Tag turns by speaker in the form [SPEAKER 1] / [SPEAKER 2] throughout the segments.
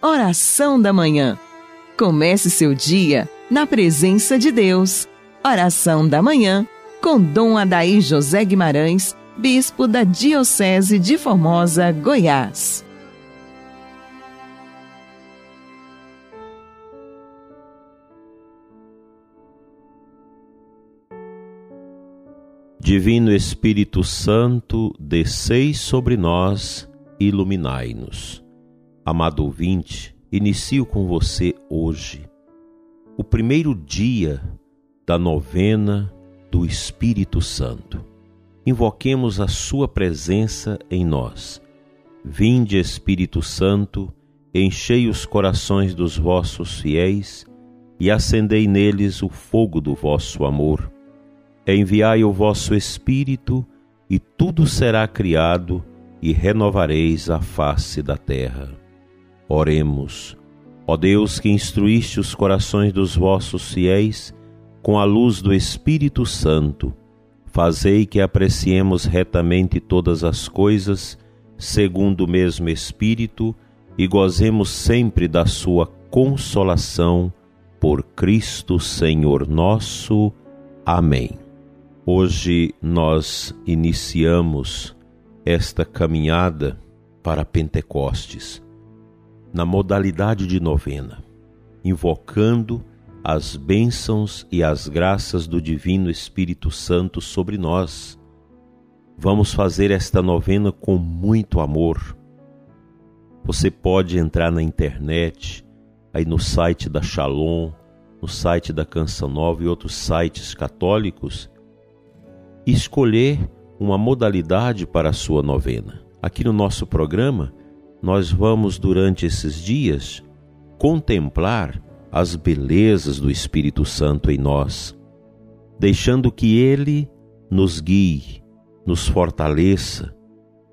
[SPEAKER 1] Oração da Manhã. Comece seu dia na presença de Deus. Oração da Manhã com Dom Adaí José Guimarães, Bispo da Diocese de Formosa, Goiás.
[SPEAKER 2] Divino Espírito Santo, desceis sobre nós iluminai-nos. Amado ouvinte, inicio com você hoje o primeiro dia da novena do Espírito Santo. Invoquemos a Sua presença em nós. Vinde, Espírito Santo, enchei os corações dos vossos fiéis e acendei neles o fogo do vosso amor enviai o vosso Espírito, e tudo será criado, e renovareis a face da terra. Oremos. Ó Deus que instruíste os corações dos vossos fiéis com a luz do Espírito Santo, fazei que apreciemos retamente todas as coisas, segundo o mesmo Espírito, e gozemos sempre da sua consolação. Por Cristo Senhor nosso. Amém. Hoje nós iniciamos esta caminhada para Pentecostes, na modalidade de novena, invocando as bênçãos e as graças do Divino Espírito Santo sobre nós. Vamos fazer esta novena com muito amor. Você pode entrar na internet, aí no site da Shalom, no site da Canção Nova e outros sites católicos escolher uma modalidade para a sua novena. Aqui no nosso programa, nós vamos durante esses dias contemplar as belezas do Espírito Santo em nós, deixando que ele nos guie, nos fortaleça,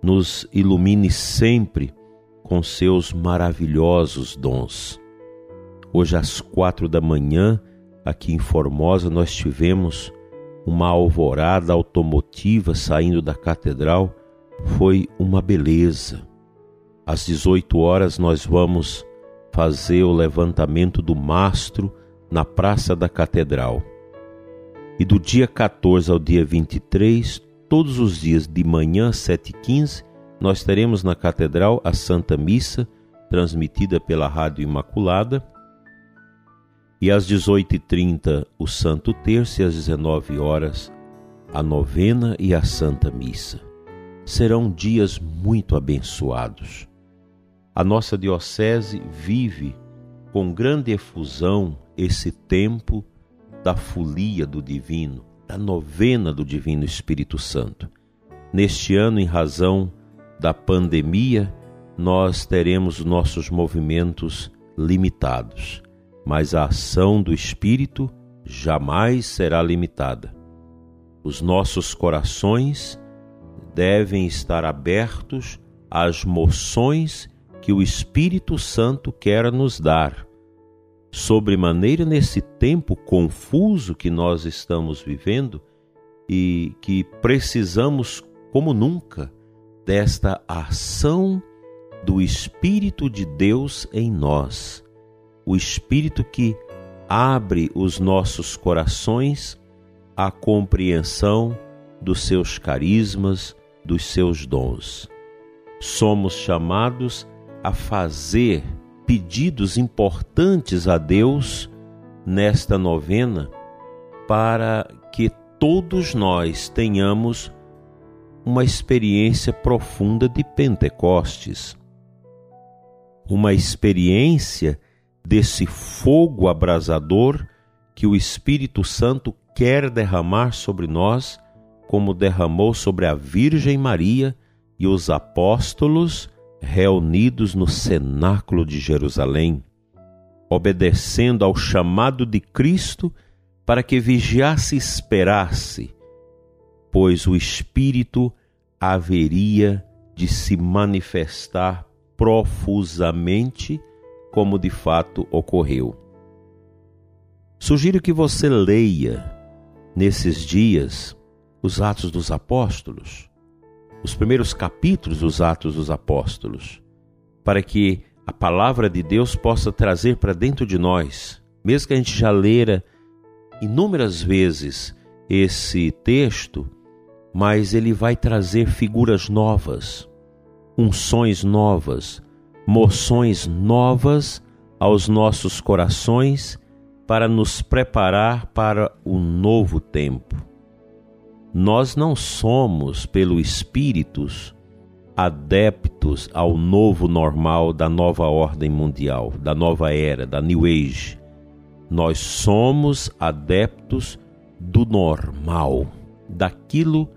[SPEAKER 2] nos ilumine sempre com seus maravilhosos dons. Hoje às quatro da manhã, aqui em Formosa, nós tivemos uma alvorada automotiva saindo da catedral foi uma beleza. Às 18 horas nós vamos fazer o levantamento do mastro na Praça da Catedral. E do dia 14 ao dia 23, todos os dias de manhã, 7h15, nós teremos na Catedral a Santa Missa, transmitida pela Rádio Imaculada, e às 18h30 o Santo Terço e às 19 horas a novena e a Santa Missa. Serão dias muito abençoados. A nossa Diocese vive com grande efusão esse tempo da folia do Divino, da novena do Divino Espírito Santo. Neste ano, em razão da pandemia, nós teremos nossos movimentos limitados mas a ação do Espírito jamais será limitada. Os nossos corações devem estar abertos às moções que o Espírito Santo quer nos dar. Sobremaneira nesse tempo confuso que nós estamos vivendo e que precisamos, como nunca, desta ação do Espírito de Deus em nós o Espírito que abre os nossos corações à compreensão dos seus carismas, dos seus dons. Somos chamados a fazer pedidos importantes a Deus nesta novena para que todos nós tenhamos uma experiência profunda de Pentecostes, uma experiência desse fogo abrasador que o Espírito Santo quer derramar sobre nós, como derramou sobre a Virgem Maria e os apóstolos reunidos no cenáculo de Jerusalém, obedecendo ao chamado de Cristo para que vigiasse e esperasse, pois o Espírito haveria de se manifestar profusamente como de fato ocorreu. Sugiro que você leia nesses dias os Atos dos Apóstolos, os primeiros capítulos dos Atos dos Apóstolos, para que a palavra de Deus possa trazer para dentro de nós, mesmo que a gente já lera inúmeras vezes esse texto, mas ele vai trazer figuras novas, unções novas, moções novas aos nossos corações para nos preparar para o novo tempo. Nós não somos, pelo Espíritos, adeptos ao novo normal da nova ordem mundial, da nova era, da New Age. Nós somos adeptos do normal, daquilo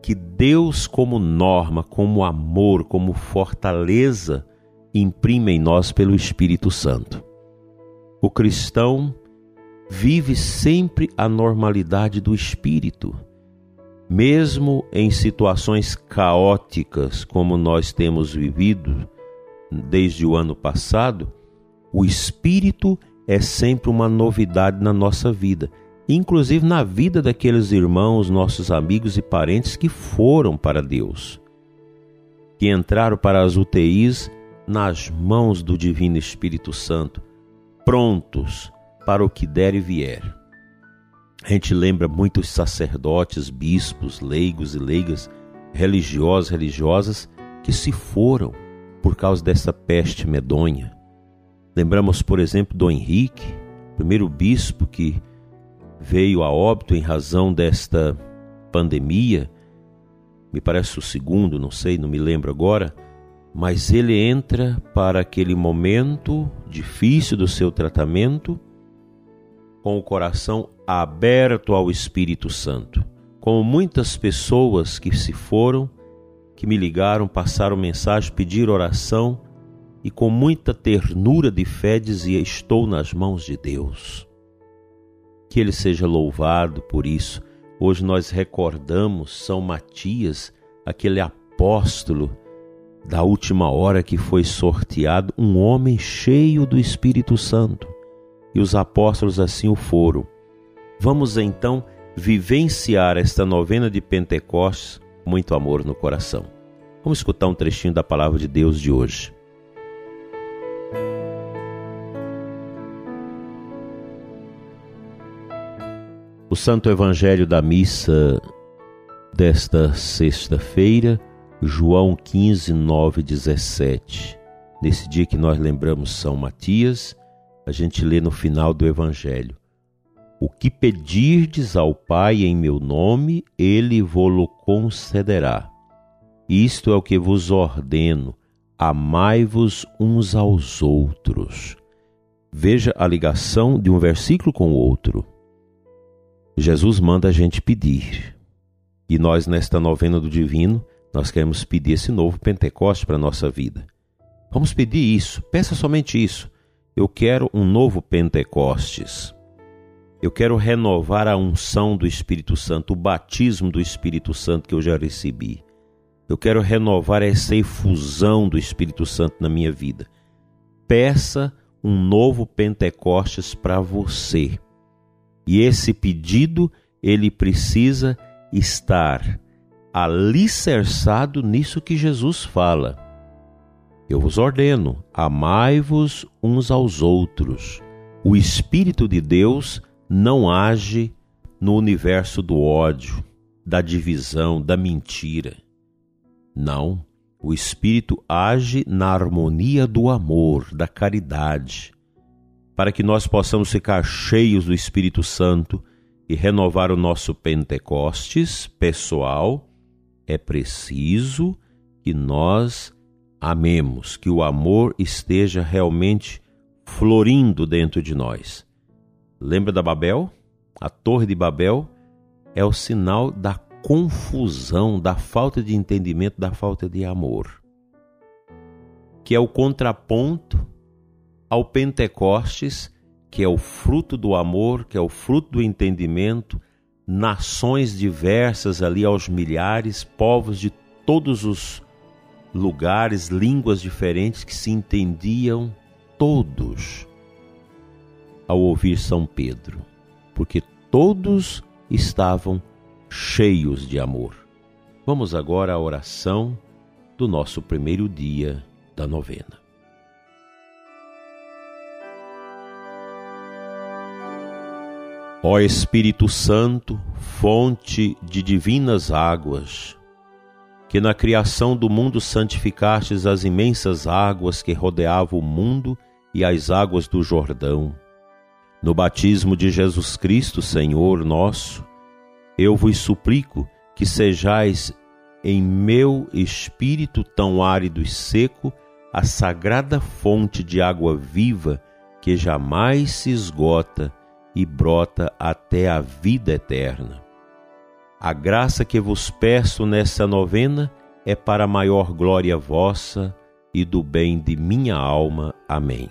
[SPEAKER 2] que Deus, como norma, como amor, como fortaleza, imprime em nós pelo Espírito Santo. O cristão vive sempre a normalidade do Espírito mesmo em situações caóticas como nós temos vivido desde o ano passado, o Espírito é sempre uma novidade na nossa vida, inclusive na vida daqueles irmãos, nossos amigos e parentes que foram para Deus, que entraram para as UTIs nas mãos do Divino Espírito Santo, prontos para o que der e vier. A gente lembra muitos sacerdotes, bispos, leigos e leigas, religiosos, religiosas que se foram por causa dessa peste medonha. Lembramos, por exemplo, do Henrique, primeiro bispo que veio a óbito em razão desta pandemia. Me parece o segundo, não sei, não me lembro agora, mas ele entra para aquele momento difícil do seu tratamento com o coração aberto ao Espírito Santo. Como muitas pessoas que se foram, que me ligaram, passaram mensagem, pediram oração e com muita ternura de fé dizia: Estou nas mãos de Deus. Que Ele seja louvado por isso. Hoje nós recordamos São Matias, aquele apóstolo da última hora que foi sorteado, um homem cheio do Espírito Santo e os apóstolos assim o foram. Vamos então vivenciar esta novena de Pentecostes muito amor no coração. Vamos escutar um trechinho da palavra de Deus de hoje. O Santo Evangelho da missa desta sexta-feira, João 15, 9, 17. Nesse dia que nós lembramos São Matias, a gente lê no final do Evangelho: O que pedirdes ao Pai em meu nome, ele vô-lo concederá. Isto é o que vos ordeno: amai-vos uns aos outros. Veja a ligação de um versículo com o outro. Jesus manda a gente pedir. E nós, nesta novena do Divino, nós queremos pedir esse novo Pentecoste para a nossa vida. Vamos pedir isso, peça somente isso. Eu quero um novo Pentecostes. Eu quero renovar a unção do Espírito Santo, o batismo do Espírito Santo que eu já recebi. Eu quero renovar essa efusão do Espírito Santo na minha vida. Peça um novo Pentecostes para você. E esse pedido, ele precisa estar alicerçado nisso que Jesus fala. Eu vos ordeno, amai-vos uns aos outros. O Espírito de Deus não age no universo do ódio, da divisão, da mentira. Não, o Espírito age na harmonia do amor, da caridade. Para que nós possamos ficar cheios do Espírito Santo e renovar o nosso Pentecostes pessoal, é preciso que nós amemos, que o amor esteja realmente florindo dentro de nós. Lembra da Babel? A Torre de Babel é o sinal da confusão, da falta de entendimento, da falta de amor, que é o contraponto ao Pentecostes, que é o fruto do amor, que é o fruto do entendimento, nações diversas ali aos milhares, povos de todos os lugares, línguas diferentes que se entendiam todos ao ouvir São Pedro, porque todos estavam cheios de amor. Vamos agora à oração do nosso primeiro dia da novena. Ó Espírito Santo, fonte de divinas águas, que na criação do mundo santificastes as imensas águas que rodeavam o mundo e as águas do Jordão, no batismo de Jesus Cristo, Senhor nosso, eu vos suplico que sejais em meu espírito tão árido e seco a sagrada fonte de água viva que jamais se esgota e brota até a vida eterna. A graça que vos peço nessa novena é para maior glória vossa e do bem de minha alma. Amém.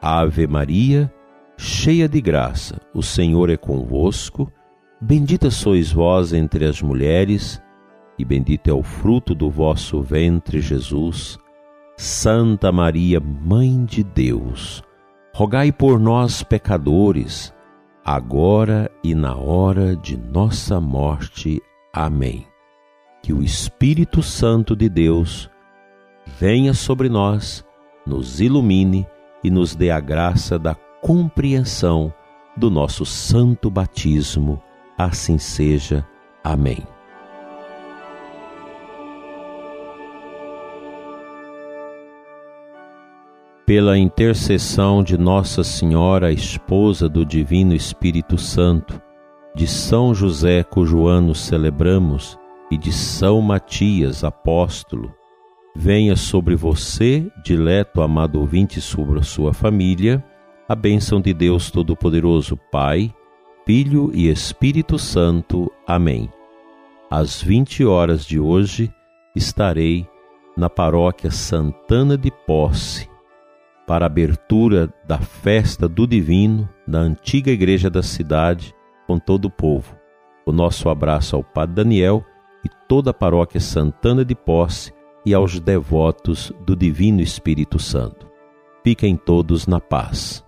[SPEAKER 2] Ave Maria, cheia de graça, o Senhor é convosco, bendita sois vós entre as mulheres, e bendito é o fruto do vosso ventre, Jesus. Santa Maria, Mãe de Deus, rogai por nós, pecadores, agora e na hora de nossa morte. Amém. Que o Espírito Santo de Deus venha sobre nós, nos ilumine e nos dê a graça da compreensão do nosso santo batismo. Assim seja. Amém. pela intercessão de Nossa Senhora, esposa do Divino Espírito Santo, de São José, cujo ano celebramos, e de São Matias, apóstolo, venha sobre você, dileto amado ouvinte, sobre a sua família, a bênção de Deus Todo-Poderoso, Pai, Filho e Espírito Santo. Amém. Às 20 horas de hoje estarei na paróquia Santana de Posse, para a abertura da festa do Divino da antiga igreja da cidade com todo o povo. O nosso abraço ao Padre Daniel e toda a paróquia Santana de Posse e aos devotos do Divino Espírito Santo. Fiquem todos na paz.